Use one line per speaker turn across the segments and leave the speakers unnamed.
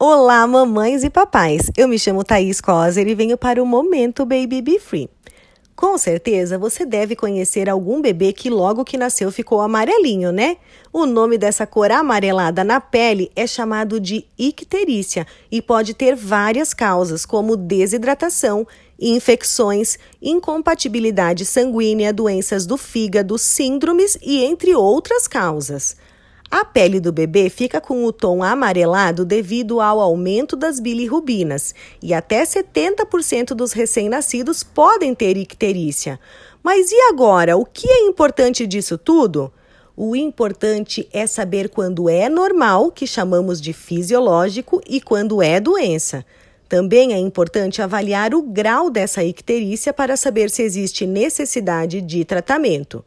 Olá, mamães e papais. Eu me chamo Thaís Coser e venho para o Momento Baby Be Free. Com certeza você deve conhecer algum bebê que logo que nasceu ficou amarelinho, né? O nome dessa cor amarelada na pele é chamado de icterícia e pode ter várias causas, como desidratação, infecções, incompatibilidade sanguínea, doenças do fígado, síndromes e entre outras causas. A pele do bebê fica com o tom amarelado devido ao aumento das bilirrubinas e até 70% dos recém-nascidos podem ter icterícia. Mas e agora, o que é importante disso tudo? O importante é saber quando é normal, que chamamos de fisiológico, e quando é doença. Também é importante avaliar o grau dessa icterícia para saber se existe necessidade de tratamento.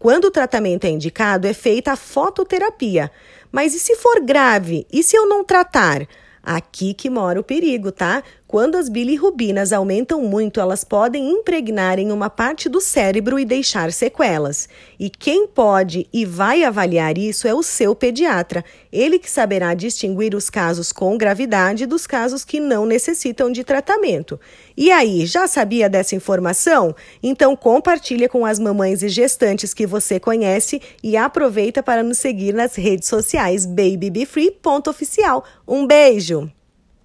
Quando o tratamento é indicado, é feita a fototerapia. Mas e se for grave? E se eu não tratar? Aqui que mora o perigo, tá? Quando as bilirrubinas aumentam muito, elas podem impregnar em uma parte do cérebro e deixar sequelas. E quem pode e vai avaliar isso é o seu pediatra. Ele que saberá distinguir os casos com gravidade dos casos que não necessitam de tratamento. E aí, já sabia dessa informação? Então compartilha com as mamães e gestantes que você conhece e aproveita para nos seguir nas redes sociais babybefree.oficial. Um beijo!